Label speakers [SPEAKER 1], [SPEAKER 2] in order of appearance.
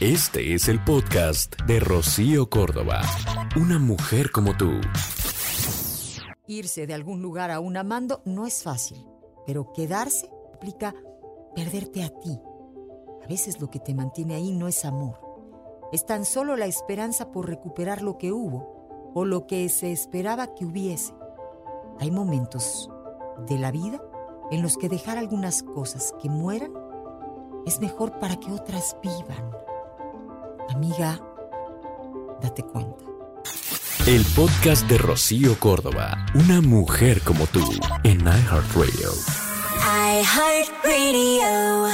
[SPEAKER 1] Este es el podcast de Rocío Córdoba. Una mujer como tú.
[SPEAKER 2] Irse de algún lugar a un amando no es fácil, pero quedarse implica perderte a ti. A veces lo que te mantiene ahí no es amor. Es tan solo la esperanza por recuperar lo que hubo o lo que se esperaba que hubiese. Hay momentos de la vida en los que dejar algunas cosas que mueran es mejor para que otras vivan. Amiga, date cuenta.
[SPEAKER 1] El podcast de Rocío Córdoba. Una mujer como tú en iHeartRadio.
[SPEAKER 3] iHeartRadio.